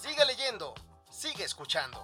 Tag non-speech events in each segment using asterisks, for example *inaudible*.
Sigue leyendo, sigue escuchando.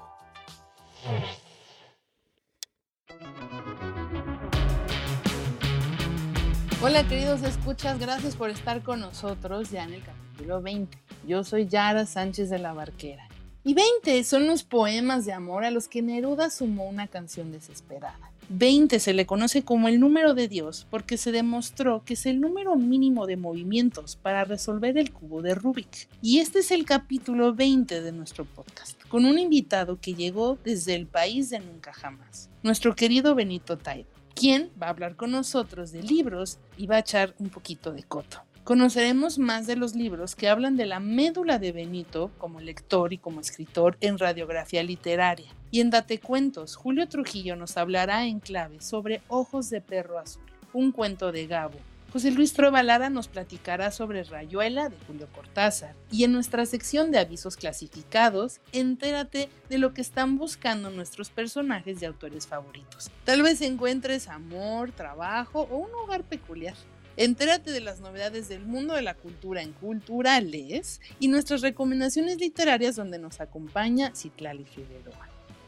Hola queridos escuchas, gracias por estar con nosotros ya en el capítulo 20. Yo soy Yara Sánchez de la Barquera. Y 20 son los poemas de amor a los que Neruda sumó una canción desesperada. 20 se le conoce como el número de Dios porque se demostró que es el número mínimo de movimientos para resolver el cubo de Rubik. Y este es el capítulo 20 de nuestro podcast, con un invitado que llegó desde el país de nunca jamás, nuestro querido Benito Taibo, quien va a hablar con nosotros de libros y va a echar un poquito de coto. Conoceremos más de los libros que hablan de la médula de Benito como lector y como escritor en radiografía literaria. Y en Date Cuentos, Julio Trujillo nos hablará en clave sobre Ojos de Perro Azul, un cuento de Gabo. José Luis Trovalada nos platicará sobre Rayuela de Julio Cortázar. Y en nuestra sección de avisos clasificados, entérate de lo que están buscando nuestros personajes de autores favoritos. Tal vez encuentres amor, trabajo o un hogar peculiar. Entérate de las novedades del mundo de la cultura en Culturales y nuestras recomendaciones literarias donde nos acompaña Citlali Figueroa.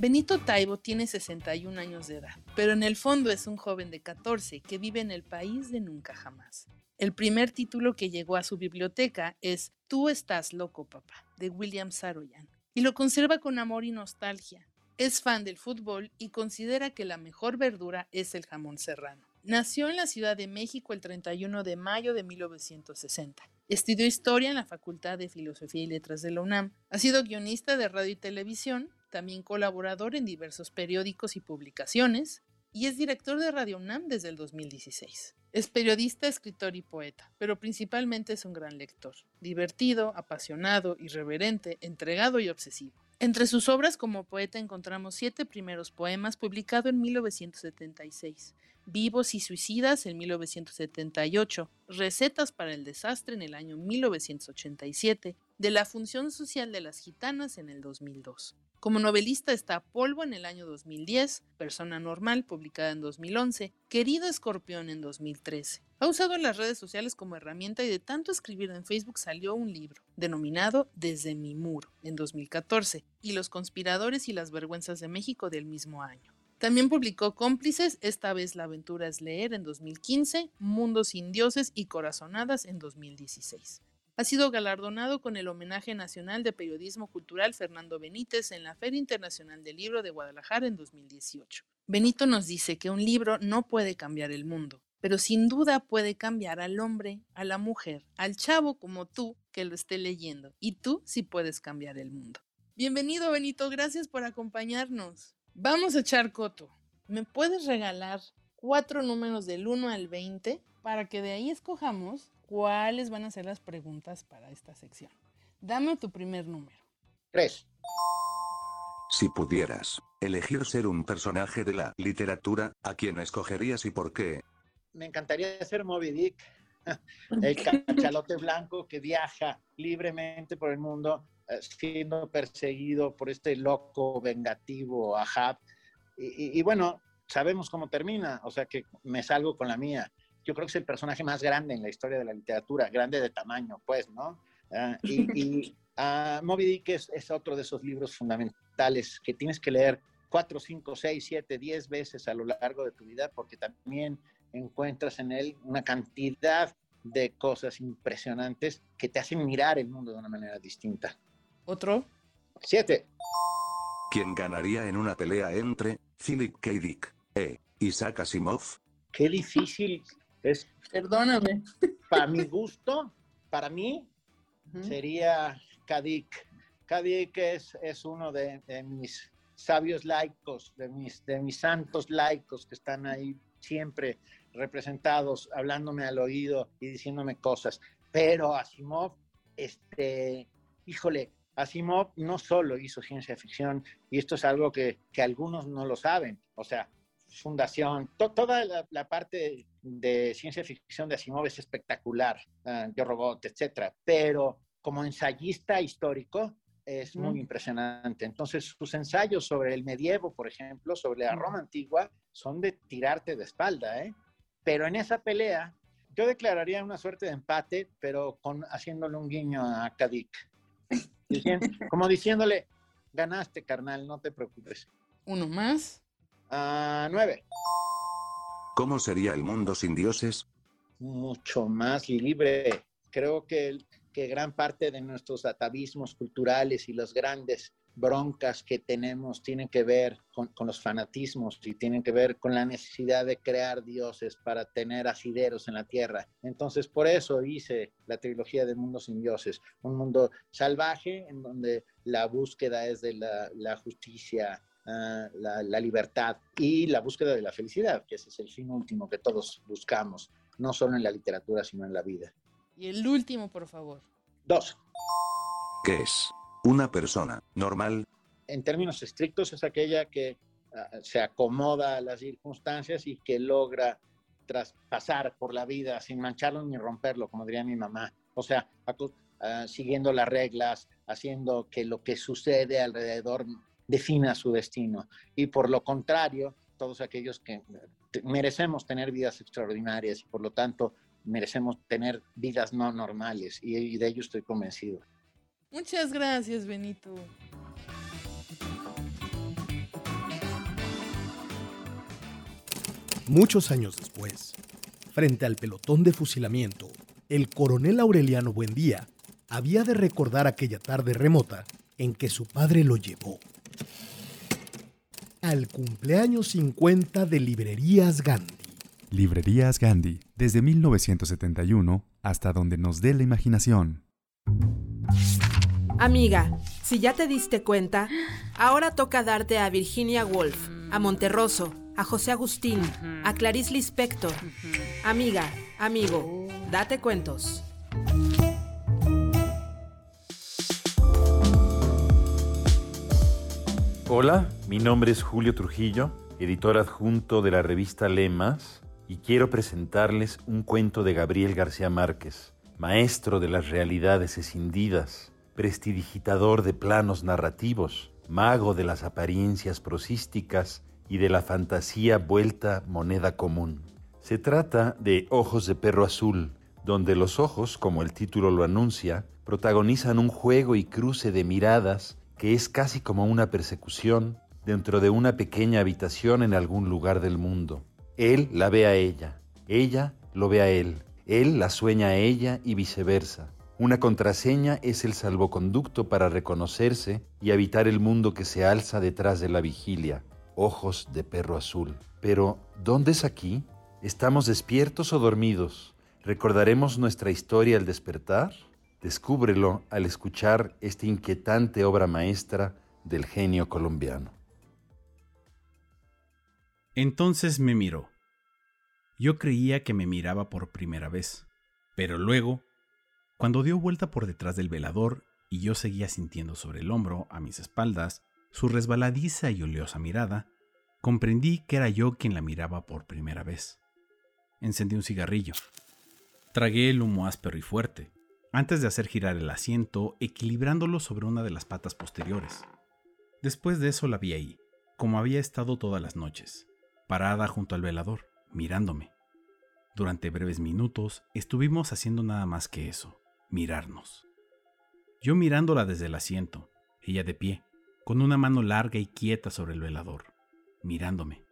Benito Taibo tiene 61 años de edad, pero en el fondo es un joven de 14 que vive en el país de nunca jamás. El primer título que llegó a su biblioteca es Tú estás loco, papá, de William Saroyan, y lo conserva con amor y nostalgia. Es fan del fútbol y considera que la mejor verdura es el jamón serrano. Nació en la Ciudad de México el 31 de mayo de 1960. Estudió historia en la Facultad de Filosofía y Letras de la UNAM. Ha sido guionista de radio y televisión, también colaborador en diversos periódicos y publicaciones, y es director de Radio UNAM desde el 2016. Es periodista, escritor y poeta, pero principalmente es un gran lector, divertido, apasionado, irreverente, entregado y obsesivo. Entre sus obras como poeta encontramos siete primeros poemas publicados en 1976, Vivos y Suicidas en 1978, Recetas para el Desastre en el año 1987, De la Función Social de las Gitanas en el 2002. Como novelista está Polvo en el año 2010, Persona Normal publicada en 2011, Querido Escorpión en 2013. Ha usado las redes sociales como herramienta y de tanto escribir en Facebook salió un libro, denominado Desde mi muro, en 2014, y Los conspiradores y las vergüenzas de México del mismo año. También publicó Cómplices, esta vez la aventura es leer en 2015, Mundos sin dioses y Corazonadas en 2016. Ha sido galardonado con el Homenaje Nacional de Periodismo Cultural Fernando Benítez en la Feria Internacional del Libro de Guadalajara en 2018. Benito nos dice que un libro no puede cambiar el mundo, pero sin duda puede cambiar al hombre, a la mujer, al chavo como tú que lo esté leyendo. Y tú sí puedes cambiar el mundo. Bienvenido Benito, gracias por acompañarnos. Vamos a echar coto. ¿Me puedes regalar cuatro números del 1 al 20 para que de ahí escojamos cuáles van a ser las preguntas para esta sección. Dame tu primer número. Tres. Si pudieras elegir ser un personaje de la literatura, ¿a quién escogerías y por qué? Me encantaría ser Moby Dick, *laughs* el cachalote blanco que viaja libremente por el mundo siendo perseguido por este loco vengativo Ahab. Y, y bueno, sabemos cómo termina, o sea que me salgo con la mía yo creo que es el personaje más grande en la historia de la literatura, grande de tamaño, pues, ¿no? Ah, y, uh, *laughs* Moby Dick es, es, otro de esos libros fundamentales que tienes que leer cuatro, cinco, seis, siete, diez veces a lo largo de tu vida, porque también encuentras en él una cantidad de cosas impresionantes que te hacen mirar el mundo de una manera distinta. ¿Otro? Siete. ¿Quién ganaría en una pelea entre Philip K. Dick e Isaac Asimov? Qué difícil es. Perdóname. Para mi gusto, para mí, sería Kadik. Kadik es, es uno de, de mis sabios laicos, de mis, de mis santos laicos que están ahí siempre representados, hablándome al oído y diciéndome cosas. Pero Asimov, este, híjole, Asimov no solo hizo ciencia ficción, y esto es algo que, que algunos no lo saben, o sea, fundación, to- toda la, la parte de ciencia ficción de Asimov es espectacular, ah, Yo Robot, etcétera, pero como ensayista histórico es muy Mm. impresionante. Entonces, sus ensayos sobre el medievo, por ejemplo, sobre la Mm. Roma antigua, son de tirarte de espalda, ¿eh? Pero en esa pelea, yo declararía una suerte de empate, pero con, haciéndole un guiño a Kadik. Dicien- como diciéndole, ganaste, carnal, no te preocupes. Uno más. Ah, nueve. ¿Cómo sería el mundo sin dioses? mucho más libre. Creo que, que gran parte de nuestros atavismos culturales y las grandes broncas que tenemos tienen que ver con, con los fanatismos y tienen que ver con la necesidad de crear dioses para tener asideros en la tierra. Entonces, por eso hice la trilogía de Mundo sin Dioses, un mundo salvaje en donde la búsqueda es de la, la justicia, ah, la, la libertad y la búsqueda de la felicidad, que ese es el fin último que todos buscamos no solo en la literatura, sino en la vida. Y el último, por favor. Dos, ¿Qué es? Una persona normal. en términos estrictos es aquella que ah, se acomoda a las circunstancias y que logra traspasar por la vida sin mancharlo ni romperlo, como diría mi mamá. O sea, ah, siguiendo las reglas, haciendo que lo que sucede alrededor defina su destino. Y por lo contrario, todos aquellos que te- merecemos tener vidas extraordinarias y por lo tanto merecemos tener vidas no normales y de ello estoy convencido. Muchas gracias, Benito. Muchos años después, frente al pelotón de fusilamiento, el coronel Aureliano Buendía había de recordar aquella tarde remota en que su padre lo llevó al cumpleaños 50 de Librerías Gandhi. Librerías Gandhi, desde 1971 hasta donde nos dé la imaginación. Amiga, si ya te diste cuenta, ahora toca darte a Virginia Woolf, a Monterroso, a José Agustín, a Clarice Lispector. Amiga, amigo, date cuentos. Hola, mi nombre es Julio Trujillo, editor adjunto de la revista Lemas, y quiero presentarles un cuento de Gabriel García Márquez, maestro de las realidades escindidas, prestidigitador de planos narrativos, mago de las apariencias prosísticas y de la fantasía vuelta moneda común. Se trata de Ojos de Perro Azul, donde los ojos, como el título lo anuncia, protagonizan un juego y cruce de miradas que es casi como una persecución dentro de una pequeña habitación en algún lugar del mundo. Él la ve a ella, ella lo ve a él, él la sueña a ella y viceversa. Una contraseña es el salvoconducto para reconocerse y habitar el mundo que se alza detrás de la vigilia. Ojos de perro azul. Pero, ¿dónde es aquí? ¿Estamos despiertos o dormidos? ¿Recordaremos nuestra historia al despertar? Descúbrelo al escuchar esta inquietante obra maestra del genio colombiano. Entonces me miró. Yo creía que me miraba por primera vez, pero luego, cuando dio vuelta por detrás del velador y yo seguía sintiendo sobre el hombro, a mis espaldas, su resbaladiza y oleosa mirada, comprendí que era yo quien la miraba por primera vez. Encendí un cigarrillo. Tragué el humo áspero y fuerte, antes de hacer girar el asiento, equilibrándolo sobre una de las patas posteriores. Después de eso la vi ahí, como había estado todas las noches, parada junto al velador, mirándome. Durante breves minutos estuvimos haciendo nada más que eso, mirarnos. Yo mirándola desde el asiento, ella de pie, con una mano larga y quieta sobre el velador, mirándome.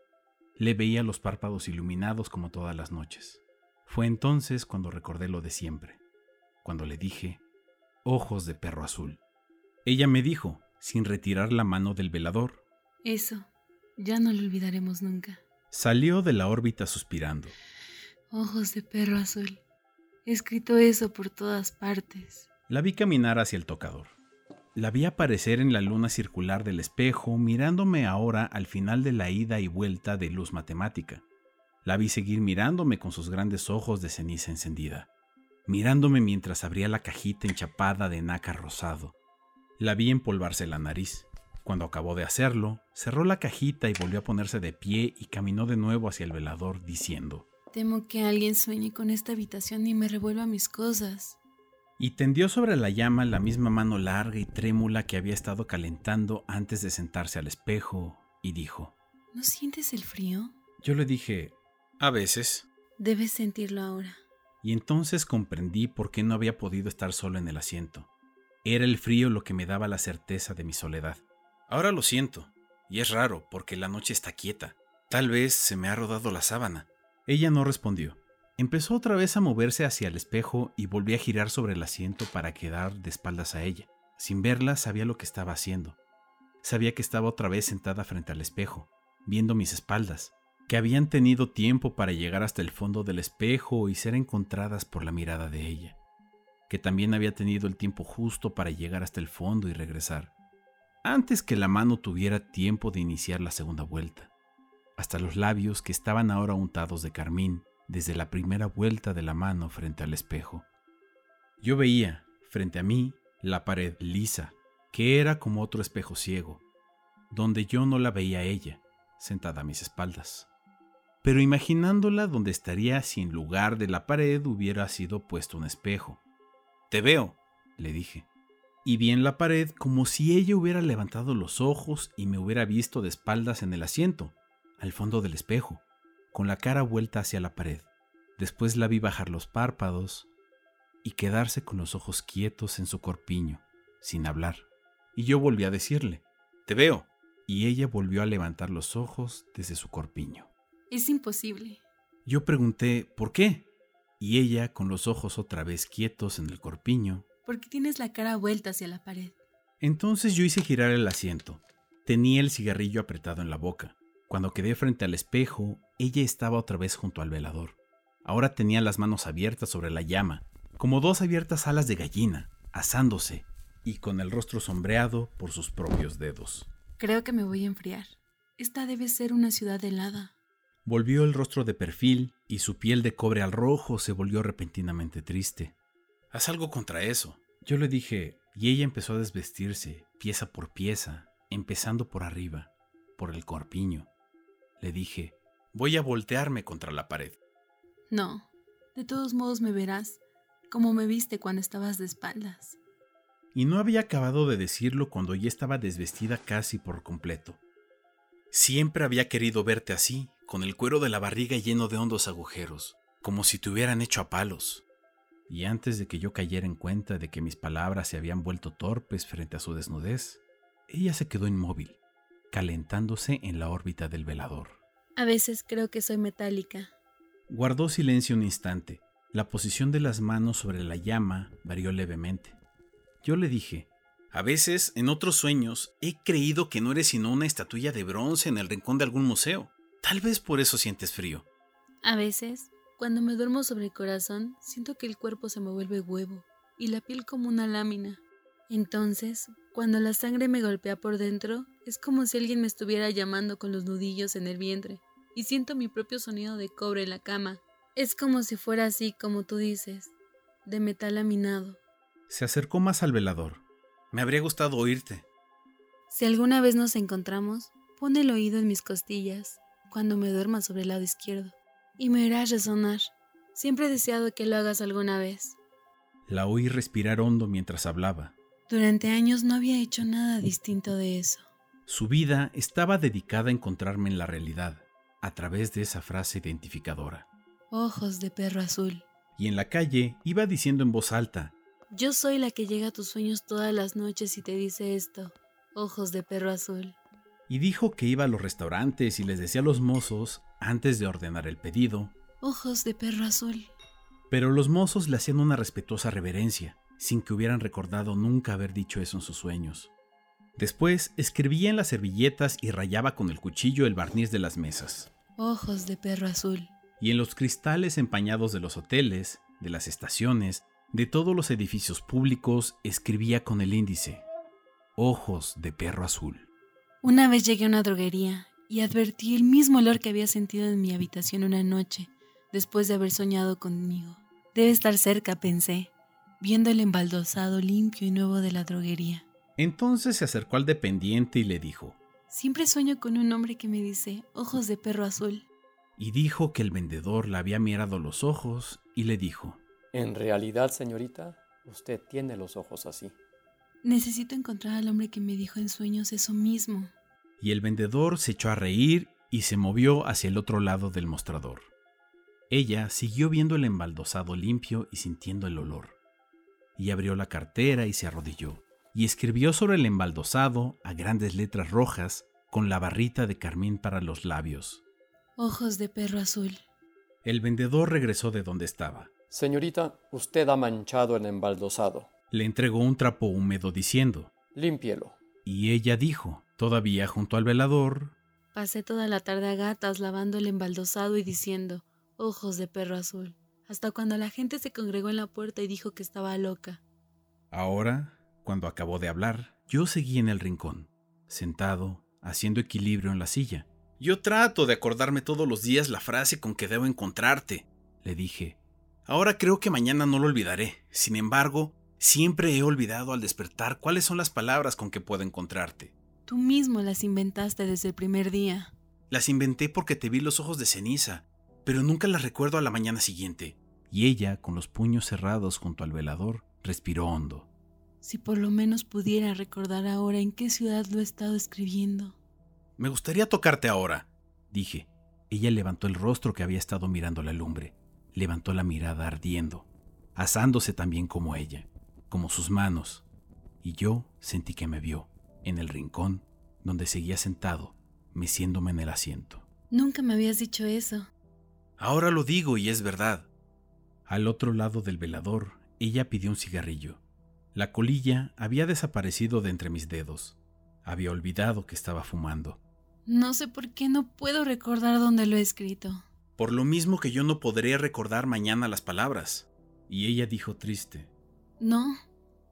Le veía los párpados iluminados como todas las noches. Fue entonces cuando recordé lo de siempre, cuando le dije, ojos de perro azul. Ella me dijo, sin retirar la mano del velador. Eso, ya no lo olvidaremos nunca. Salió de la órbita suspirando. Ojos de perro azul. He escrito eso por todas partes. La vi caminar hacia el tocador. La vi aparecer en la luna circular del espejo, mirándome ahora al final de la ida y vuelta de luz matemática. La vi seguir mirándome con sus grandes ojos de ceniza encendida, mirándome mientras abría la cajita enchapada de nácar rosado. La vi empolvarse la nariz. Cuando acabó de hacerlo, cerró la cajita y volvió a ponerse de pie y caminó de nuevo hacia el velador diciendo, Temo que alguien sueñe con esta habitación y me revuelva mis cosas. Y tendió sobre la llama la misma mano larga y trémula que había estado calentando antes de sentarse al espejo, y dijo, ¿No sientes el frío? Yo le dije, a veces. Debes sentirlo ahora. Y entonces comprendí por qué no había podido estar solo en el asiento. Era el frío lo que me daba la certeza de mi soledad. Ahora lo siento, y es raro porque la noche está quieta. Tal vez se me ha rodado la sábana. Ella no respondió. Empezó otra vez a moverse hacia el espejo y volví a girar sobre el asiento para quedar de espaldas a ella. Sin verla sabía lo que estaba haciendo. Sabía que estaba otra vez sentada frente al espejo, viendo mis espaldas, que habían tenido tiempo para llegar hasta el fondo del espejo y ser encontradas por la mirada de ella, que también había tenido el tiempo justo para llegar hasta el fondo y regresar, antes que la mano tuviera tiempo de iniciar la segunda vuelta, hasta los labios que estaban ahora untados de carmín desde la primera vuelta de la mano frente al espejo. Yo veía, frente a mí, la pared lisa, que era como otro espejo ciego, donde yo no la veía ella, sentada a mis espaldas. Pero imaginándola donde estaría si en lugar de la pared hubiera sido puesto un espejo. Te veo, le dije. Y vi en la pared como si ella hubiera levantado los ojos y me hubiera visto de espaldas en el asiento, al fondo del espejo con la cara vuelta hacia la pared. Después la vi bajar los párpados y quedarse con los ojos quietos en su corpiño, sin hablar. Y yo volví a decirle, Te veo. Y ella volvió a levantar los ojos desde su corpiño. Es imposible. Yo pregunté, ¿por qué? Y ella, con los ojos otra vez quietos en el corpiño. Porque tienes la cara vuelta hacia la pared. Entonces yo hice girar el asiento. Tenía el cigarrillo apretado en la boca. Cuando quedé frente al espejo, ella estaba otra vez junto al velador. Ahora tenía las manos abiertas sobre la llama, como dos abiertas alas de gallina, asándose, y con el rostro sombreado por sus propios dedos. Creo que me voy a enfriar. Esta debe ser una ciudad helada. Volvió el rostro de perfil y su piel de cobre al rojo se volvió repentinamente triste. Haz algo contra eso. Yo le dije, y ella empezó a desvestirse, pieza por pieza, empezando por arriba, por el corpiño. Le dije, voy a voltearme contra la pared. No, de todos modos me verás, como me viste cuando estabas de espaldas. Y no había acabado de decirlo cuando ya estaba desvestida casi por completo. Siempre había querido verte así, con el cuero de la barriga lleno de hondos agujeros, como si te hubieran hecho a palos. Y antes de que yo cayera en cuenta de que mis palabras se habían vuelto torpes frente a su desnudez, ella se quedó inmóvil, calentándose en la órbita del velador. A veces creo que soy metálica. Guardó silencio un instante. La posición de las manos sobre la llama varió levemente. Yo le dije, a veces, en otros sueños, he creído que no eres sino una estatuilla de bronce en el rincón de algún museo. Tal vez por eso sientes frío. A veces, cuando me duermo sobre el corazón, siento que el cuerpo se me vuelve huevo y la piel como una lámina. Entonces, cuando la sangre me golpea por dentro, es como si alguien me estuviera llamando con los nudillos en el vientre, y siento mi propio sonido de cobre en la cama. Es como si fuera así, como tú dices, de metal laminado. Se acercó más al velador. Me habría gustado oírte. Si alguna vez nos encontramos, pon el oído en mis costillas, cuando me duerma sobre el lado izquierdo, y me harás resonar. Siempre he deseado que lo hagas alguna vez. La oí respirar hondo mientras hablaba. Durante años no había hecho nada distinto de eso. Su vida estaba dedicada a encontrarme en la realidad, a través de esa frase identificadora. Ojos de perro azul. Y en la calle iba diciendo en voz alta, Yo soy la que llega a tus sueños todas las noches y te dice esto, ojos de perro azul. Y dijo que iba a los restaurantes y les decía a los mozos, antes de ordenar el pedido. Ojos de perro azul. Pero los mozos le hacían una respetuosa reverencia, sin que hubieran recordado nunca haber dicho eso en sus sueños. Después escribía en las servilletas y rayaba con el cuchillo el barniz de las mesas. Ojos de perro azul. Y en los cristales empañados de los hoteles, de las estaciones, de todos los edificios públicos, escribía con el índice. Ojos de perro azul. Una vez llegué a una droguería y advertí el mismo olor que había sentido en mi habitación una noche, después de haber soñado conmigo. Debe estar cerca, pensé, viendo el embaldosado limpio y nuevo de la droguería. Entonces se acercó al dependiente y le dijo, Siempre sueño con un hombre que me dice, ojos de perro azul. Y dijo que el vendedor le había mirado los ojos y le dijo, En realidad, señorita, usted tiene los ojos así. Necesito encontrar al hombre que me dijo en sueños eso mismo. Y el vendedor se echó a reír y se movió hacia el otro lado del mostrador. Ella siguió viendo el embaldosado limpio y sintiendo el olor. Y abrió la cartera y se arrodilló, y escribió sobre el embaldosado a grandes letras rojas con la barrita de carmín para los labios. Ojos de perro azul. El vendedor regresó de donde estaba. Señorita, usted ha manchado el embaldosado. Le entregó un trapo húmedo diciendo, Límpielo. Y ella dijo, todavía junto al velador, Pasé toda la tarde a gatas lavando el embaldosado y diciendo, ojos de perro azul, hasta cuando la gente se congregó en la puerta y dijo que estaba loca. Ahora, cuando acabó de hablar, yo seguí en el rincón, sentado, haciendo equilibrio en la silla. Yo trato de acordarme todos los días la frase con que debo encontrarte, le dije. Ahora creo que mañana no lo olvidaré. Sin embargo, siempre he olvidado al despertar cuáles son las palabras con que puedo encontrarte. Tú mismo las inventaste desde el primer día. Las inventé porque te vi los ojos de ceniza, pero nunca las recuerdo a la mañana siguiente. Y ella, con los puños cerrados junto al velador, respiró hondo. Si por lo menos pudiera recordar ahora en qué ciudad lo he estado escribiendo. Me gustaría tocarte ahora, dije. Ella levantó el rostro que había estado mirando la lumbre, levantó la mirada ardiendo, asándose también como ella, como sus manos, y yo sentí que me vio, en el rincón, donde seguía sentado, meciéndome en el asiento. Nunca me habías dicho eso. Ahora lo digo y es verdad. Al otro lado del velador, ella pidió un cigarrillo. La colilla había desaparecido de entre mis dedos. Había olvidado que estaba fumando. No sé por qué no puedo recordar dónde lo he escrito. Por lo mismo que yo no podré recordar mañana las palabras. Y ella dijo triste. No,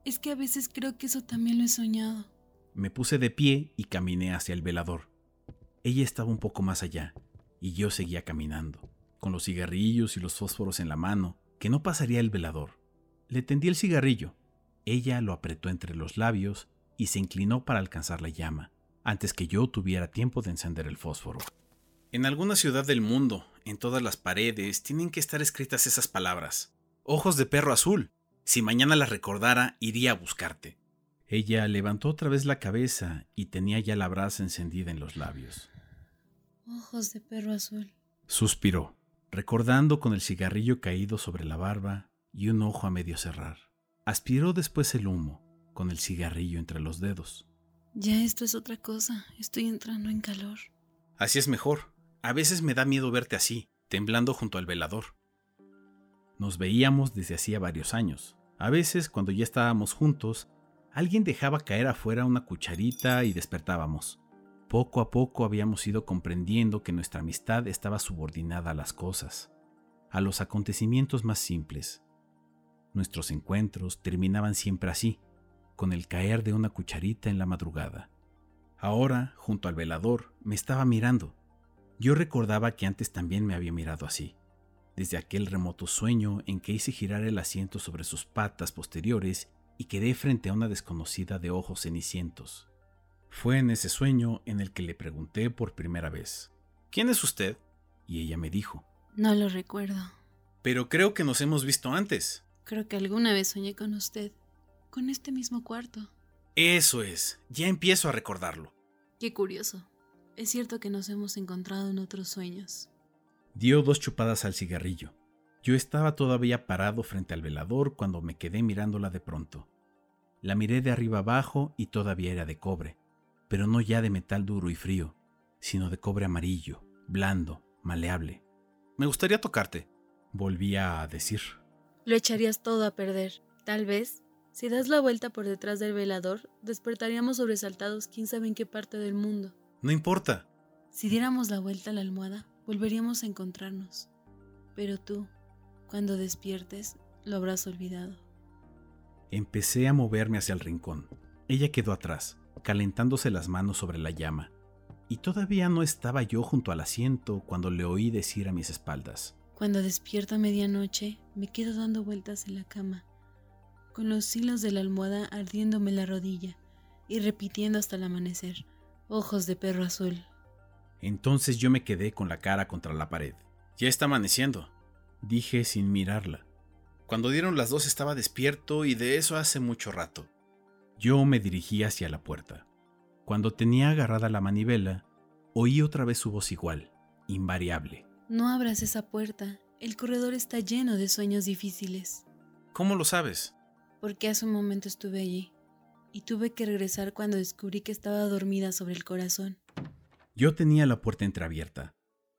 es que a veces creo que eso también lo he soñado. Me puse de pie y caminé hacia el velador. Ella estaba un poco más allá, y yo seguía caminando, con los cigarrillos y los fósforos en la mano, que no pasaría el velador. Le tendí el cigarrillo. Ella lo apretó entre los labios y se inclinó para alcanzar la llama, antes que yo tuviera tiempo de encender el fósforo. En alguna ciudad del mundo, en todas las paredes, tienen que estar escritas esas palabras. Ojos de perro azul. Si mañana las recordara, iría a buscarte. Ella levantó otra vez la cabeza y tenía ya la brasa encendida en los labios. Ojos de perro azul. Suspiró, recordando con el cigarrillo caído sobre la barba y un ojo a medio cerrar. Aspiró después el humo, con el cigarrillo entre los dedos. Ya esto es otra cosa. Estoy entrando en calor. Así es mejor. A veces me da miedo verte así, temblando junto al velador. Nos veíamos desde hacía varios años. A veces, cuando ya estábamos juntos, alguien dejaba caer afuera una cucharita y despertábamos. Poco a poco habíamos ido comprendiendo que nuestra amistad estaba subordinada a las cosas, a los acontecimientos más simples. Nuestros encuentros terminaban siempre así, con el caer de una cucharita en la madrugada. Ahora, junto al velador, me estaba mirando. Yo recordaba que antes también me había mirado así, desde aquel remoto sueño en que hice girar el asiento sobre sus patas posteriores y quedé frente a una desconocida de ojos cenicientos. Fue en ese sueño en el que le pregunté por primera vez, ¿Quién es usted? Y ella me dijo, No lo recuerdo. Pero creo que nos hemos visto antes. Creo que alguna vez soñé con usted, con este mismo cuarto. Eso es, ya empiezo a recordarlo. Qué curioso. Es cierto que nos hemos encontrado en otros sueños. Dio dos chupadas al cigarrillo. Yo estaba todavía parado frente al velador cuando me quedé mirándola de pronto. La miré de arriba abajo y todavía era de cobre, pero no ya de metal duro y frío, sino de cobre amarillo, blando, maleable. Me gustaría tocarte, volvía a decir. Lo echarías todo a perder. Tal vez, si das la vuelta por detrás del velador, despertaríamos sobresaltados quién sabe en qué parte del mundo. No importa. Si diéramos la vuelta a la almohada, volveríamos a encontrarnos. Pero tú, cuando despiertes, lo habrás olvidado. Empecé a moverme hacia el rincón. Ella quedó atrás, calentándose las manos sobre la llama, y todavía no estaba yo junto al asiento cuando le oí decir a mis espaldas. Cuando despierto a medianoche, me quedo dando vueltas en la cama, con los hilos de la almohada ardiéndome la rodilla y repitiendo hasta el amanecer, ojos de perro azul. Entonces yo me quedé con la cara contra la pared. Ya está amaneciendo, dije sin mirarla. Cuando dieron las dos estaba despierto y de eso hace mucho rato. Yo me dirigí hacia la puerta. Cuando tenía agarrada la manivela, oí otra vez su voz igual, invariable. No abras esa puerta. El corredor está lleno de sueños difíciles. ¿Cómo lo sabes? Porque hace un momento estuve allí y tuve que regresar cuando descubrí que estaba dormida sobre el corazón. Yo tenía la puerta entreabierta.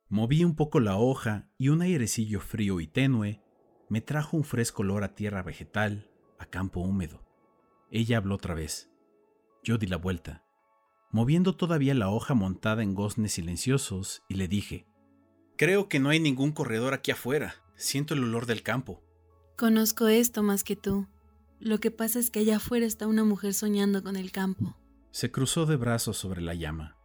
Moví un poco la hoja y un airecillo frío y tenue me trajo un fresco olor a tierra vegetal, a campo húmedo. Ella habló otra vez. Yo di la vuelta, moviendo todavía la hoja montada en goznes silenciosos, y le dije, Creo que no hay ningún corredor aquí afuera. Siento el olor del campo. Conozco esto más que tú. Lo que pasa es que allá afuera está una mujer soñando con el campo. Se cruzó de brazos sobre la llama.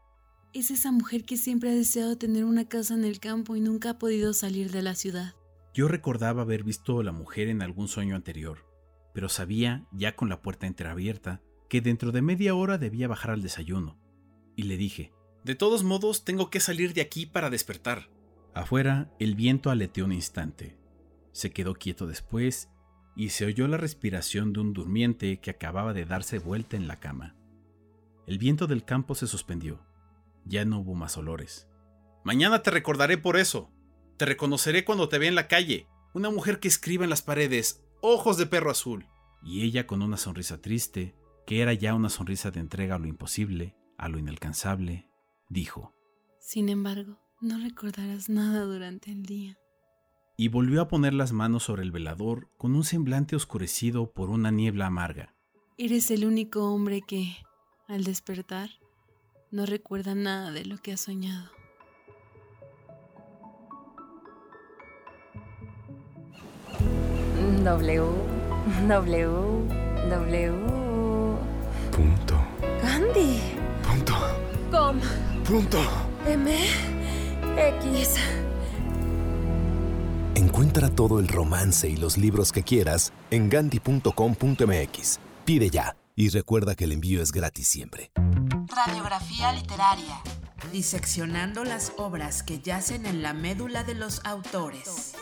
Es esa mujer que siempre ha deseado tener una casa en el campo y nunca ha podido salir de la ciudad. Yo recordaba haber visto a la mujer en algún sueño anterior, pero sabía, ya con la puerta entreabierta, que dentro de media hora debía bajar al desayuno. Y le dije, De todos modos, tengo que salir de aquí para despertar. Afuera, el viento aleteó un instante. Se quedó quieto después y se oyó la respiración de un durmiente que acababa de darse vuelta en la cama. El viento del campo se suspendió. Ya no hubo más olores. Mañana te recordaré por eso. Te reconoceré cuando te vea en la calle. Una mujer que escriba en las paredes, ojos de perro azul. Y ella con una sonrisa triste, que era ya una sonrisa de entrega a lo imposible, a lo inalcanzable, dijo. Sin embargo, no recordarás nada durante el día. Y volvió a poner las manos sobre el velador con un semblante oscurecido por una niebla amarga. Eres el único hombre que, al despertar, no recuerda nada de lo que ha soñado. W, W, W. Punto. Gandhi. Punto. Com. Punto. M. X. Encuentra todo el romance y los libros que quieras en gandhi.com.mx. Pide ya y recuerda que el envío es gratis siempre. Radiografía literaria. Diseccionando las obras que yacen en la médula de los autores.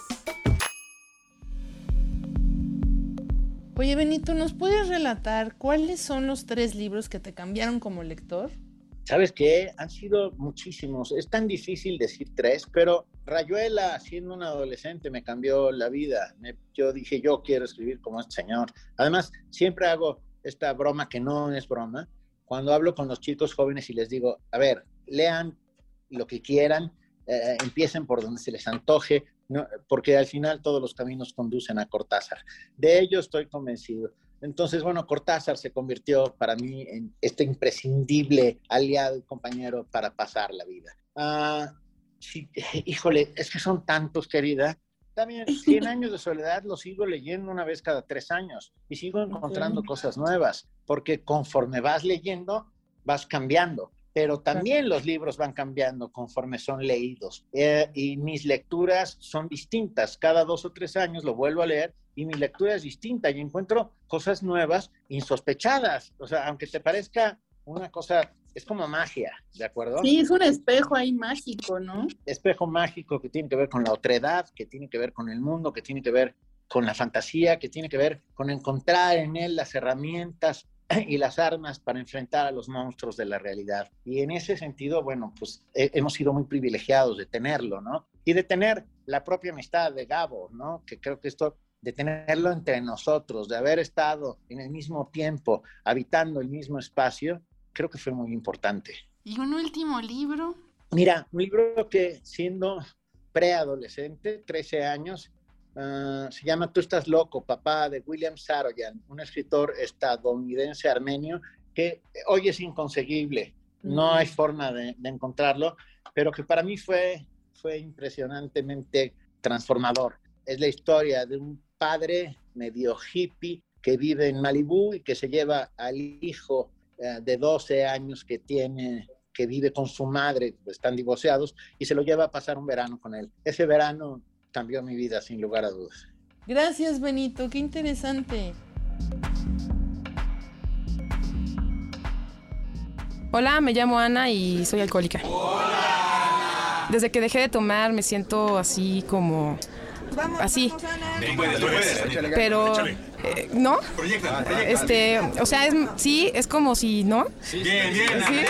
Oye, Benito, ¿nos puedes relatar cuáles son los tres libros que te cambiaron como lector? ¿Sabes qué? Han sido muchísimos. Es tan difícil decir tres, pero Rayuela, siendo un adolescente, me cambió la vida. Me- yo dije, yo quiero escribir como este señor. Además, siempre hago esta broma que no es broma. Cuando hablo con los chicos jóvenes y les digo, a ver, lean lo que quieran, eh, empiecen por donde se les antoje, no- porque al final todos los caminos conducen a Cortázar. De ello estoy convencido. Entonces, bueno, Cortázar se convirtió para mí en este imprescindible aliado y compañero para pasar la vida. Ah, sí, *laughs* híjole, es que son tantos, querida. También 100 *laughs* años de soledad lo sigo leyendo una vez cada tres años y sigo encontrando cosas nuevas, porque conforme vas leyendo, vas cambiando. Pero también los libros van cambiando conforme son leídos. Eh, y mis lecturas son distintas. Cada dos o tres años lo vuelvo a leer y mi lectura es distinta y encuentro cosas nuevas, insospechadas. O sea, aunque te parezca una cosa, es como magia, ¿de acuerdo? Sí, es un espejo ahí mágico, ¿no? espejo mágico que tiene que ver con la otredad, que tiene que ver con el mundo, que tiene que ver con la fantasía, que tiene que ver con encontrar en él las herramientas *clears throat* y las armas para enfrentar a los monstruos de la realidad. Y en ese sentido, bueno, pues he- hemos sido muy privilegiados de tenerlo, ¿no? Y de tener la propia amistad de Gabo, ¿no? Que creo que esto, de tenerlo entre nosotros, de haber estado en el mismo tiempo, habitando el mismo espacio, creo que fue muy importante. ¿Y un último libro? Mira, un libro que siendo preadolescente, 13 años. Uh, se llama Tú estás loco, papá, de William Saroyan, un escritor estadounidense armenio que hoy es inconseguible, no hay forma de, de, encontrarlo, pero que para mí fue, fue impresionantemente transformador. Es la historia de un padre medio hippie que vive en Malibú y que se lleva al hijo uh, de 12 años que tiene que vive con su madre, pues, están divorciados, y se lo lleva a pasar un verano con él. Ese verano cambió mi vida, sin lugar a dudas. Gracias, Benito, qué interesante. Hola, me llamo Ana y soy alcohólica. Hola. Desde que dejé de tomar me siento así como... Vamos, así. Vamos, Pero... Eh, ¿No? Proyecta, proyecta. Este, o sea, es, sí, es como si, ¿no? Sí, bien, bien, ¿Sí? bien,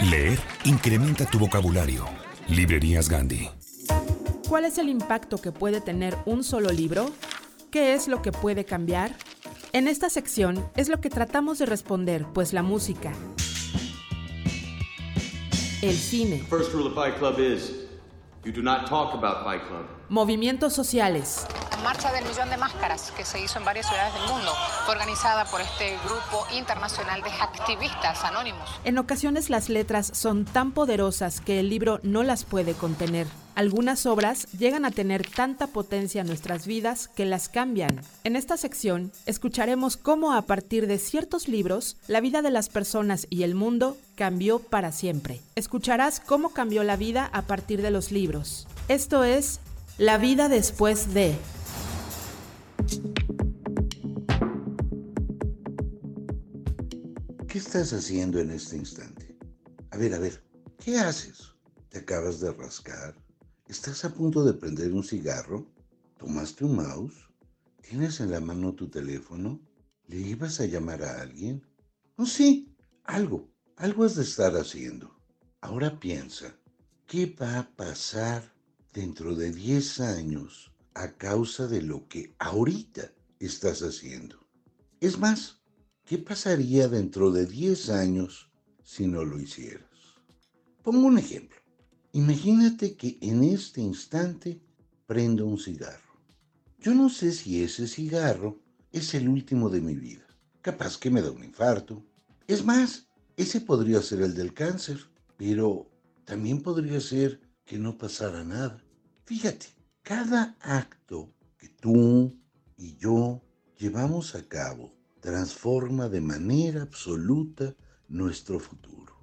bien. Leer incrementa tu vocabulario. Librerías Gandhi. ¿Cuál es el impacto que puede tener un solo libro? ¿Qué es lo que puede cambiar? En esta sección es lo que tratamos de responder, pues la música, el cine, First rule of Fight Club is you do not talk about Fight Club. movimientos sociales, Marcha del Millón de Máscaras, que se hizo en varias ciudades del mundo, fue organizada por este grupo internacional de activistas anónimos. En ocasiones las letras son tan poderosas que el libro no las puede contener. Algunas obras llegan a tener tanta potencia en nuestras vidas que las cambian. En esta sección escucharemos cómo a partir de ciertos libros la vida de las personas y el mundo cambió para siempre. Escucharás cómo cambió la vida a partir de los libros. Esto es La vida después de... ¿Qué estás haciendo en este instante? A ver, a ver, ¿qué haces? ¿Te acabas de rascar? ¿Estás a punto de prender un cigarro? ¿Tomaste un mouse? ¿Tienes en la mano tu teléfono? ¿Le ibas a llamar a alguien? Oh, sí, algo, algo has de estar haciendo. Ahora piensa, ¿qué va a pasar dentro de 10 años a causa de lo que ahorita estás haciendo? Es más, ¿Qué pasaría dentro de 10 años si no lo hicieras? Pongo un ejemplo. Imagínate que en este instante prendo un cigarro. Yo no sé si ese cigarro es el último de mi vida. Capaz que me da un infarto. Es más, ese podría ser el del cáncer, pero también podría ser que no pasara nada. Fíjate, cada acto que tú y yo llevamos a cabo transforma de manera absoluta nuestro futuro.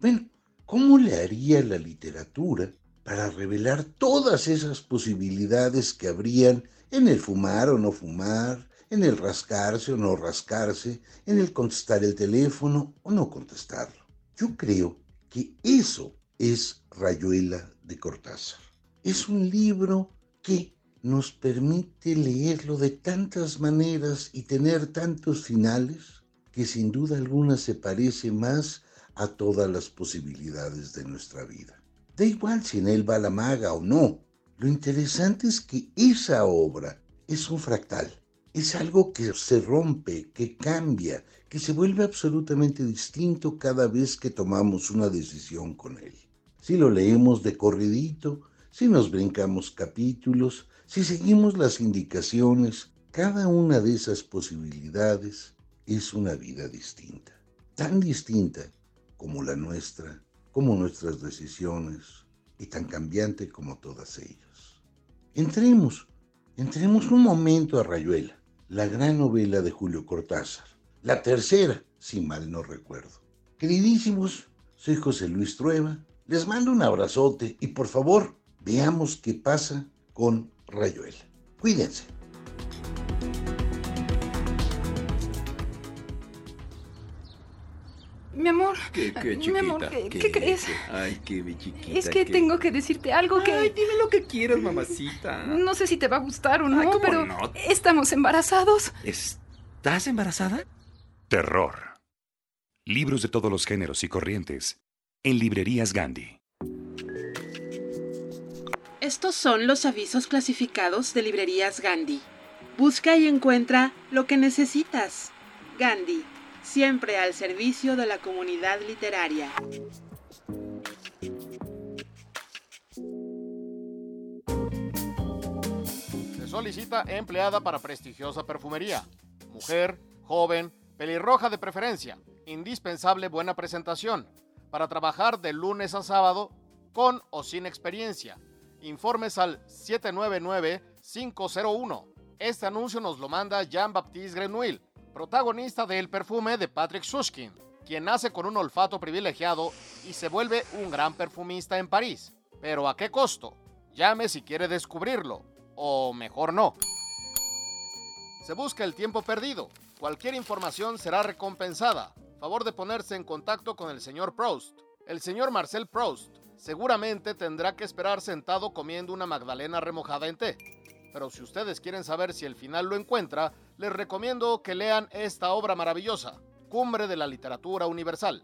Bueno, ¿cómo le haría la literatura para revelar todas esas posibilidades que habrían en el fumar o no fumar, en el rascarse o no rascarse, en el contestar el teléfono o no contestarlo? Yo creo que eso es Rayuela de Cortázar. Es un libro que nos permite leerlo de tantas maneras y tener tantos finales que sin duda alguna se parece más a todas las posibilidades de nuestra vida. Da igual si en él va la maga o no. Lo interesante es que esa obra es un fractal. Es algo que se rompe, que cambia, que se vuelve absolutamente distinto cada vez que tomamos una decisión con él. Si lo leemos de corridito, si nos brincamos capítulos, si seguimos las indicaciones, cada una de esas posibilidades es una vida distinta, tan distinta como la nuestra, como nuestras decisiones, y tan cambiante como todas ellas. Entremos, entremos un momento a Rayuela, la gran novela de Julio Cortázar, la tercera, si mal no recuerdo. Queridísimos, soy José Luis Trueba, les mando un abrazote y por favor veamos qué pasa con Rayuela. Cuídense. Mi amor. ¿Qué, qué, Mi amor, ¿qué, qué crees? Ay, qué mi chiquita. Es que qué- tengo que decirte algo que... Ay, dime lo que quieras, mamacita. *laughs* No sé si te va a gustar o no, Ay, ¿cómo pero no? estamos embarazados. ¿Estás embarazada? Terror. Libros de todos los géneros y corrientes. En librerías Gandhi. Estos son los avisos clasificados de librerías Gandhi. Busca y encuentra lo que necesitas. Gandhi, siempre al servicio de la comunidad literaria. Solicita empleada para prestigiosa perfumería. Mujer, joven, pelirroja de preferencia. Indispensable buena presentación. Para trabajar de lunes a sábado con o sin experiencia. Informes al 799-501. Este anuncio nos lo manda Jean-Baptiste Grenouille, protagonista del perfume de Patrick Sushkin, quien nace con un olfato privilegiado y se vuelve un gran perfumista en París. Pero ¿a qué costo? Llame si quiere descubrirlo, o mejor no. Se busca el tiempo perdido. Cualquier información será recompensada. Favor de ponerse en contacto con el señor Proust. El señor Marcel Proust seguramente tendrá que esperar sentado comiendo una magdalena remojada en té. Pero si ustedes quieren saber si el final lo encuentra, les recomiendo que lean esta obra maravillosa, Cumbre de la Literatura Universal.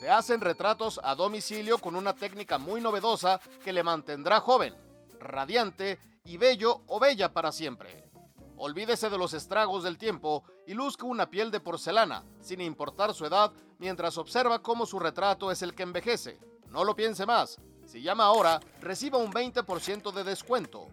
Se hacen retratos a domicilio con una técnica muy novedosa que le mantendrá joven, radiante y bello o bella para siempre. Olvídese de los estragos del tiempo y luzca una piel de porcelana, sin importar su edad, mientras observa cómo su retrato es el que envejece. No lo piense más. Si llama ahora, reciba un 20% de descuento.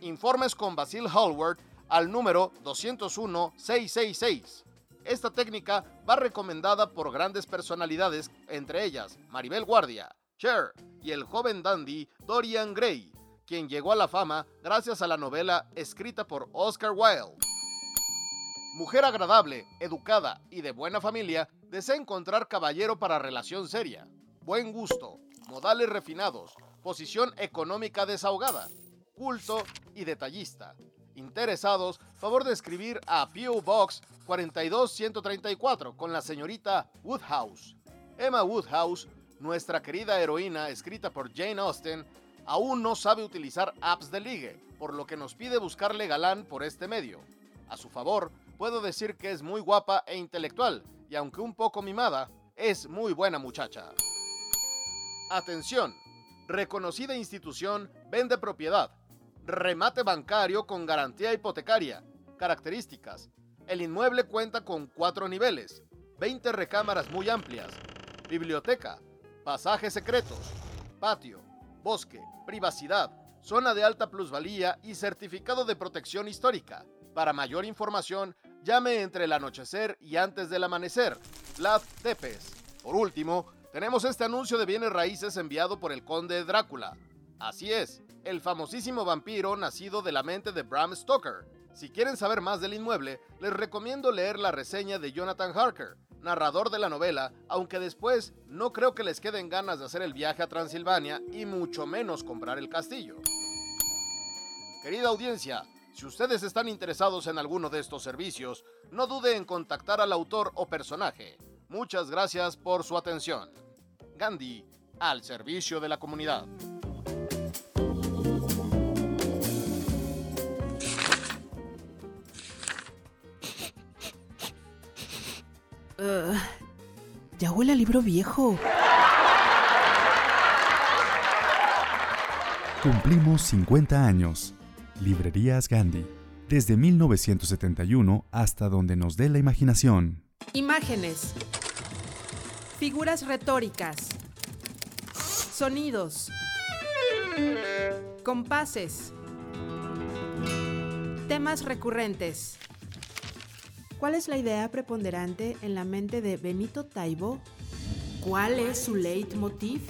Informes con Basil Hallward al número 201-666. Esta técnica va recomendada por grandes personalidades, entre ellas Maribel Guardia, Cher y el joven dandy Dorian Gray, quien llegó a la fama gracias a la novela escrita por Oscar Wilde. Mujer agradable, educada y de buena familia, desea encontrar caballero para relación seria, buen gusto, modales refinados, posición económica desahogada, culto y detallista. Interesados, favor de escribir a P.O. Box 42134 con la señorita Woodhouse. Emma Woodhouse, nuestra querida heroína escrita por Jane Austen, aún no sabe utilizar apps de ligue, por lo que nos pide buscarle galán por este medio. A su favor, puedo decir que es muy guapa e intelectual, y aunque un poco mimada, es muy buena muchacha. Atención, reconocida institución vende propiedad, remate bancario con garantía hipotecaria, características. El inmueble cuenta con cuatro niveles, 20 recámaras muy amplias, biblioteca, pasajes secretos, patio, bosque, privacidad, zona de alta plusvalía y certificado de protección histórica. Para mayor información, llame entre el anochecer y antes del amanecer. Vlad Tepes. Por último, tenemos este anuncio de bienes raíces enviado por el conde Drácula. Así es, el famosísimo vampiro nacido de la mente de Bram Stoker. Si quieren saber más del inmueble, les recomiendo leer la reseña de Jonathan Harker, narrador de la novela, aunque después no creo que les queden ganas de hacer el viaje a Transilvania y mucho menos comprar el castillo. Querida audiencia, si ustedes están interesados en alguno de estos servicios, no dude en contactar al autor o personaje. Muchas gracias por su atención. Gandhi, al servicio de la comunidad. Uh, ya huele a libro viejo. Cumplimos 50 años. Librerías Gandhi. Desde 1971 hasta donde nos dé la imaginación. Imágenes. Figuras retóricas. Sonidos. Compases. Temas recurrentes. ¿Cuál es la idea preponderante en la mente de Benito Taibo? ¿Cuál es su leitmotiv?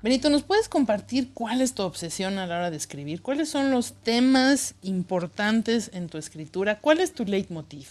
Benito, ¿nos puedes compartir cuál es tu obsesión a la hora de escribir? ¿Cuáles son los temas importantes en tu escritura? ¿Cuál es tu leitmotiv?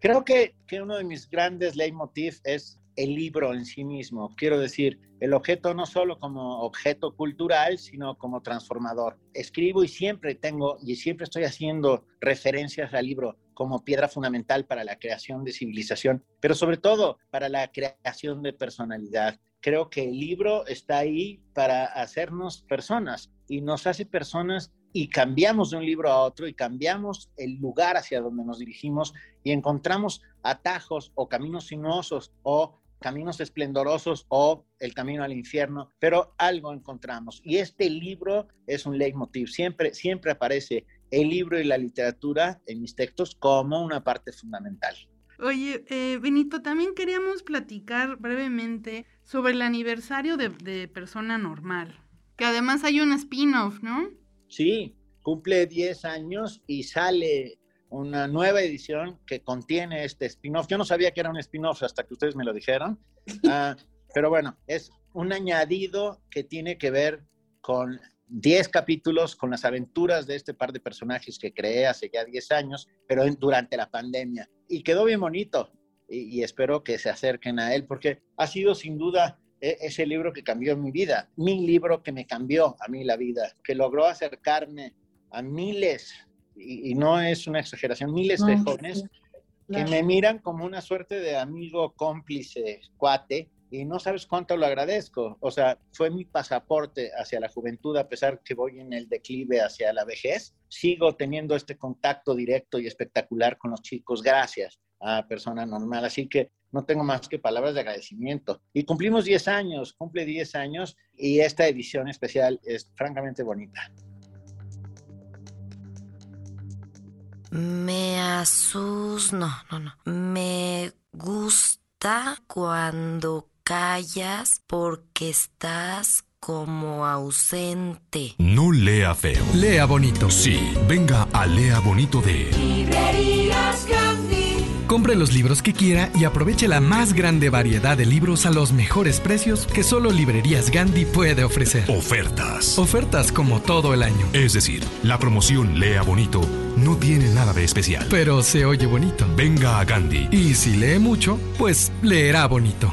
Creo que, que uno de mis grandes leitmotiv es el libro en sí mismo. Quiero decir, el objeto no solo como objeto cultural, sino como transformador. Escribo y siempre tengo y siempre estoy haciendo referencias al libro como piedra fundamental para la creación de civilización, pero sobre todo para la creación de personalidad. Creo que el libro está ahí para hacernos personas y nos hace personas y cambiamos de un libro a otro y cambiamos el lugar hacia donde nos dirigimos y encontramos atajos o caminos sinuosos o caminos esplendorosos o el camino al infierno, pero algo encontramos. Y este libro es un leitmotiv. Siempre, siempre aparece el libro y la literatura en mis textos como una parte fundamental. Oye, eh, Benito, también queríamos platicar brevemente sobre el aniversario de, de Persona Normal, que además hay un spin-off, ¿no? Sí, cumple 10 años y sale una nueva edición que contiene este spin-off. Yo no sabía que era un spin-off hasta que ustedes me lo dijeron, *laughs* Ah, pero bueno, es un añadido que tiene que ver con 10 capítulos, con las aventuras de este par de personajes que creé hace ya 10 años, pero en- durante la pandemia. Y quedó bien bonito. Y, y espero que se acerquen a él porque ha sido sin duda e- ese libro que cambió mi vida, mi libro que me cambió a mí la vida, que logró acercarme a miles, y, y no es una exageración, miles de jóvenes sí, que me miran como una suerte de amigo, cómplice, cuate, y no sabes cuánto lo agradezco. O sea, fue mi pasaporte hacia la juventud, a pesar que voy en el declive hacia la vejez. Sigo teniendo este contacto directo y espectacular con los chicos, gracias a persona normal. Así que no tengo más que palabras de agradecimiento. Y cumplimos 10 años, cumple 10 años, y esta edición especial es francamente bonita. Me asus... No, no, no. Me gusta cuando callas porque estás como ausente. No lea feo. Lea bonito. Sí, venga a Lea Bonito de Librerías Gandhi. Compre los libros que quiera y aproveche la más grande variedad de libros a los mejores precios que solo Librerías Gandhi puede ofrecer. Ofertas. Ofertas como todo el año. Es decir, la promoción Lea Bonito no tiene nada de especial. Pero se oye bonito. Venga a Gandhi. Y si lee mucho, pues leerá bonito.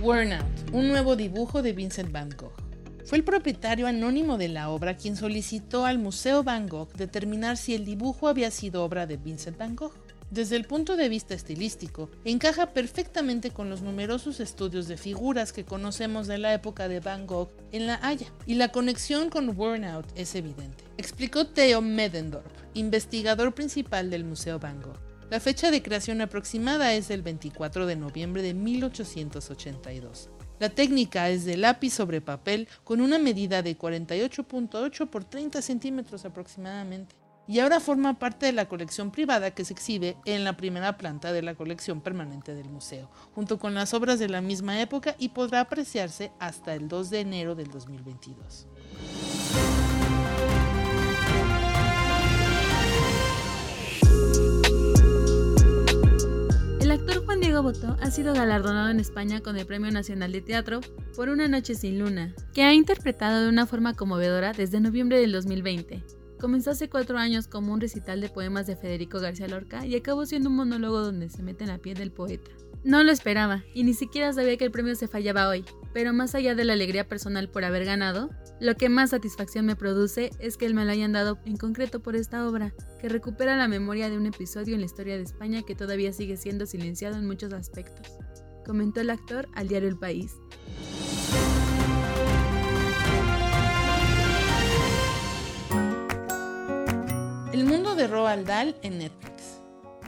Wornout, un nuevo dibujo de Vincent Van Gogh. Fue el propietario anónimo de la obra quien solicitó al Museo Van Gogh determinar si el dibujo había sido obra de Vincent Van Gogh. Desde el punto de vista estilístico, encaja perfectamente con los numerosos estudios de figuras que conocemos de la época de Van Gogh en La Haya, y la conexión con Wornout es evidente, explicó Theo Medendorp, investigador principal del Museo Van Gogh. La fecha de creación aproximada es el 24 de noviembre de 1882. La técnica es de lápiz sobre papel con una medida de 48.8 por 30 centímetros aproximadamente. Y ahora forma parte de la colección privada que se exhibe en la primera planta de la colección permanente del museo, junto con las obras de la misma época y podrá apreciarse hasta el 2 de enero del 2022. El actor Juan Diego Botó ha sido galardonado en España con el Premio Nacional de Teatro por Una Noche sin Luna, que ha interpretado de una forma conmovedora desde noviembre del 2020. Comenzó hace cuatro años como un recital de poemas de Federico García Lorca y acabó siendo un monólogo donde se mete en la piel del poeta. No lo esperaba y ni siquiera sabía que el premio se fallaba hoy, pero más allá de la alegría personal por haber ganado, lo que más satisfacción me produce es que me lo hayan dado en concreto por esta obra, que recupera la memoria de un episodio en la historia de España que todavía sigue siendo silenciado en muchos aspectos, comentó el actor al diario El País. El mundo de Roald Dahl en Netflix.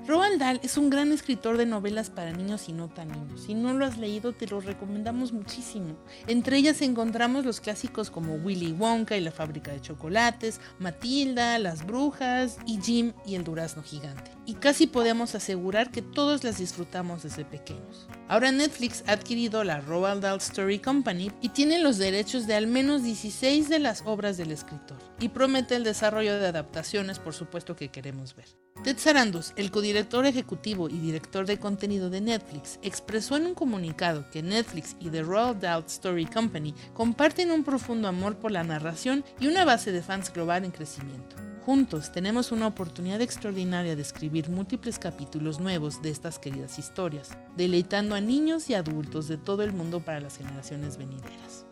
Roald Dahl es un gran escritor de novelas para niños y no tan niños. Si no lo has leído, te lo recomendamos muchísimo. Entre ellas encontramos los clásicos como Willy Wonka y la fábrica de chocolates, Matilda, Las Brujas y Jim y el durazno gigante. Y casi podemos asegurar que todos las disfrutamos desde pequeños. Ahora Netflix ha adquirido la Roald Dahl Story Company y tiene los derechos de al menos 16 de las obras del escritor. Y promete el desarrollo de adaptaciones, por supuesto que queremos ver. Ted Sarandos, el codirector ejecutivo y director de contenido de Netflix, expresó en un comunicado que Netflix y The Roald Dahl Story Company comparten un profundo amor por la narración y una base de fans global en crecimiento. Juntos tenemos una oportunidad extraordinaria de escribir múltiples capítulos nuevos de estas queridas historias, deleitando a niños y adultos de todo el mundo para las generaciones venideras.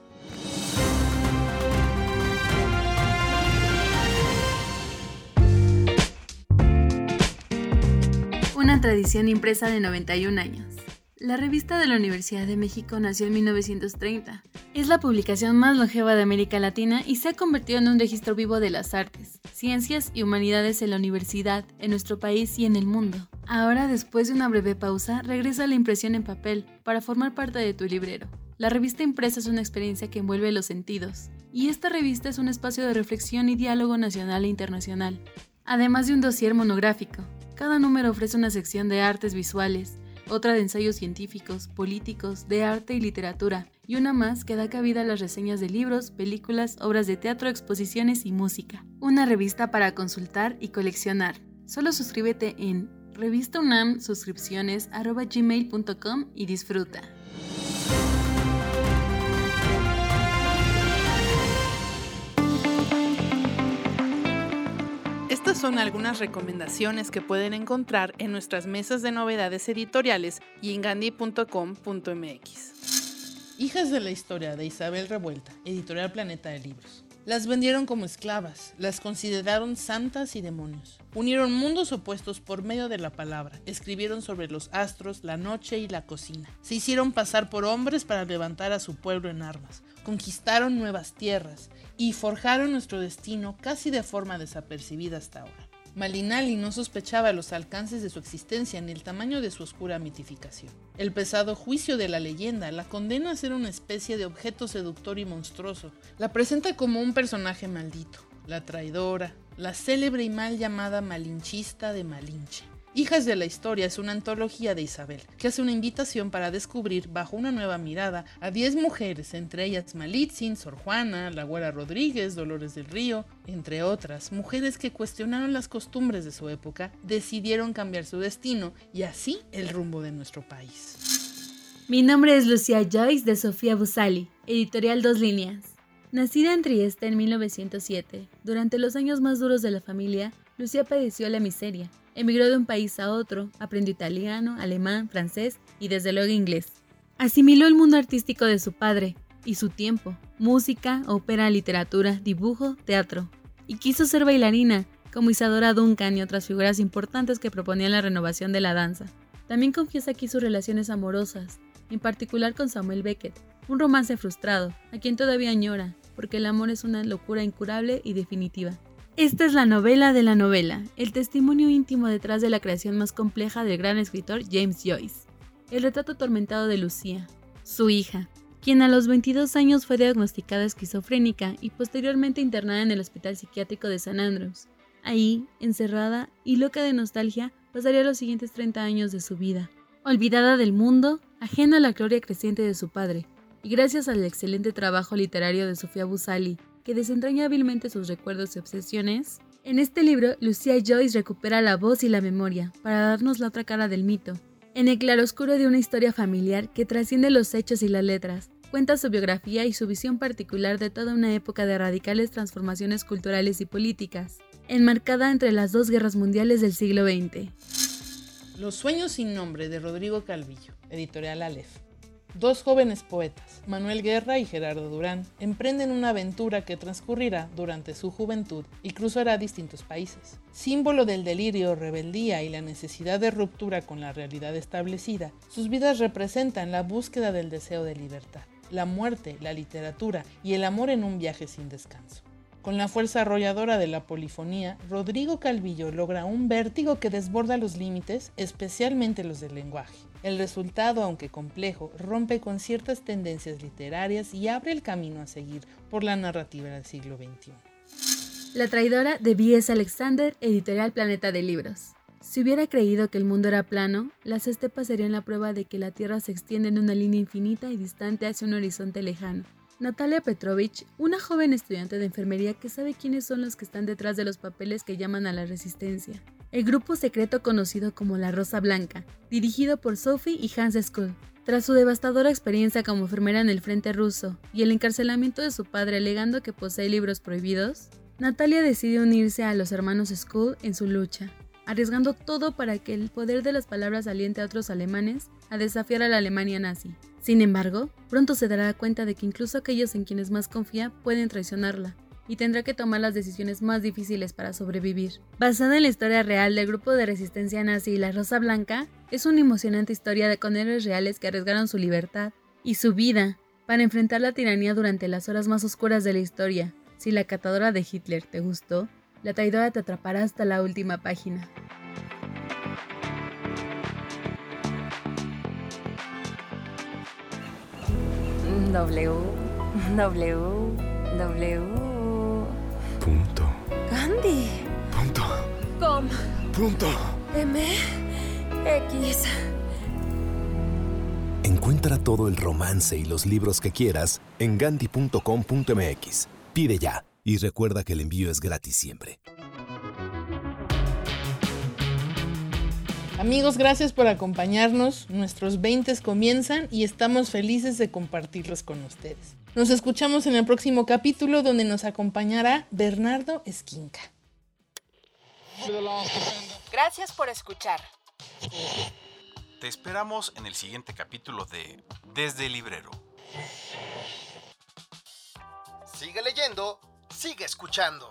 Tradición impresa de 91 años. La revista de la Universidad de México nació en 1930. Es la publicación más longeva de América Latina y se ha convertido en un registro vivo de las artes, ciencias y humanidades en la universidad, en nuestro país y en el mundo. Ahora, después de una breve pausa, regresa la impresión en papel para formar parte de tu librero. La revista impresa es una experiencia que envuelve los sentidos, y esta revista es un espacio de reflexión y diálogo nacional e internacional, además de un dossier monográfico. Cada número ofrece una sección de artes visuales, otra de ensayos científicos, políticos, de arte y literatura, y una más que da cabida a las reseñas de libros, películas, obras de teatro, exposiciones y música. Una revista para consultar y coleccionar. Solo suscríbete en revistaunamsuscripciones.gmail.com y disfruta. Estas son algunas recomendaciones que pueden encontrar en nuestras mesas de novedades editoriales y en gandhi.com.mx. Hijas de la historia de Isabel Revuelta, editorial Planeta de Libros. Las vendieron como esclavas, las consideraron santas y demonios. Unieron mundos opuestos por medio de la palabra, escribieron sobre los astros, la noche y la cocina. Se hicieron pasar por hombres para levantar a su pueblo en armas. Conquistaron nuevas tierras y forjaron nuestro destino casi de forma desapercibida hasta ahora. Malinali no sospechaba los alcances de su existencia ni el tamaño de su oscura mitificación. El pesado juicio de la leyenda la condena a ser una especie de objeto seductor y monstruoso. La presenta como un personaje maldito, la traidora, la célebre y mal llamada malinchista de Malinche. Hijas de la Historia es una antología de Isabel, que hace una invitación para descubrir bajo una nueva mirada a 10 mujeres, entre ellas Malitzin, Sor Juana, La Güera Rodríguez, Dolores del Río, entre otras, mujeres que cuestionaron las costumbres de su época, decidieron cambiar su destino y así el rumbo de nuestro país. Mi nombre es Lucía Joyce de Sofía Busali, editorial Dos Líneas. Nacida en Trieste en 1907, durante los años más duros de la familia, Lucía padeció la miseria Emigró de un país a otro, aprendió italiano, alemán, francés y desde luego inglés. Asimiló el mundo artístico de su padre y su tiempo, música, ópera, literatura, dibujo, teatro. Y quiso ser bailarina, como Isadora Duncan y otras figuras importantes que proponían la renovación de la danza. También confiesa aquí sus relaciones amorosas, en particular con Samuel Beckett, un romance frustrado, a quien todavía añora, porque el amor es una locura incurable y definitiva. Esta es la novela de la novela, el testimonio íntimo detrás de la creación más compleja del gran escritor James Joyce. El retrato atormentado de Lucía, su hija, quien a los 22 años fue diagnosticada esquizofrénica y posteriormente internada en el Hospital Psiquiátrico de San Andrews. Ahí, encerrada y loca de nostalgia, pasaría los siguientes 30 años de su vida. Olvidada del mundo, ajena a la gloria creciente de su padre, y gracias al excelente trabajo literario de Sofía Busali que desentraña hábilmente sus recuerdos y obsesiones, en este libro Lucia Joyce recupera la voz y la memoria para darnos la otra cara del mito. En el claroscuro de una historia familiar que trasciende los hechos y las letras, cuenta su biografía y su visión particular de toda una época de radicales transformaciones culturales y políticas, enmarcada entre las dos guerras mundiales del siglo XX. Los sueños sin nombre de Rodrigo Calvillo, editorial Aleph. Dos jóvenes poetas, Manuel Guerra y Gerardo Durán, emprenden una aventura que transcurrirá durante su juventud y cruzará distintos países. Símbolo del delirio, rebeldía y la necesidad de ruptura con la realidad establecida, sus vidas representan la búsqueda del deseo de libertad, la muerte, la literatura y el amor en un viaje sin descanso. Con la fuerza arrolladora de la polifonía, Rodrigo Calvillo logra un vértigo que desborda los límites, especialmente los del lenguaje. El resultado, aunque complejo, rompe con ciertas tendencias literarias y abre el camino a seguir por la narrativa del siglo XXI. La traidora de B.S. Alexander, editorial Planeta de Libros. Si hubiera creído que el mundo era plano, las estepas serían la prueba de que la Tierra se extiende en una línea infinita y distante hacia un horizonte lejano. Natalia Petrovich, una joven estudiante de enfermería que sabe quiénes son los que están detrás de los papeles que llaman a la resistencia. El grupo secreto conocido como La Rosa Blanca, dirigido por Sophie y Hans Skull. Tras su devastadora experiencia como enfermera en el frente ruso y el encarcelamiento de su padre alegando que posee libros prohibidos, Natalia decide unirse a los hermanos Skull en su lucha, arriesgando todo para que el poder de las palabras aliente a otros alemanes a desafiar a la Alemania nazi. Sin embargo, pronto se dará cuenta de que incluso aquellos en quienes más confía pueden traicionarla, y tendrá que tomar las decisiones más difíciles para sobrevivir. Basada en la historia real del grupo de resistencia nazi La Rosa Blanca, es una emocionante historia de con reales que arriesgaron su libertad y su vida para enfrentar la tiranía durante las horas más oscuras de la historia. Si la catadora de Hitler te gustó, la traidora te atrapará hasta la última página. W, W, W. Punto. Gandhi. Punto. Com. Punto. M. X. Encuentra todo el romance y los libros que quieras en gandhi.com.mx. Pide ya y recuerda que el envío es gratis siempre. Amigos, gracias por acompañarnos. Nuestros 20 comienzan y estamos felices de compartirlos con ustedes. Nos escuchamos en el próximo capítulo donde nos acompañará Bernardo Esquinca. Gracias por escuchar. Te esperamos en el siguiente capítulo de Desde el Librero. Sigue leyendo, sigue escuchando.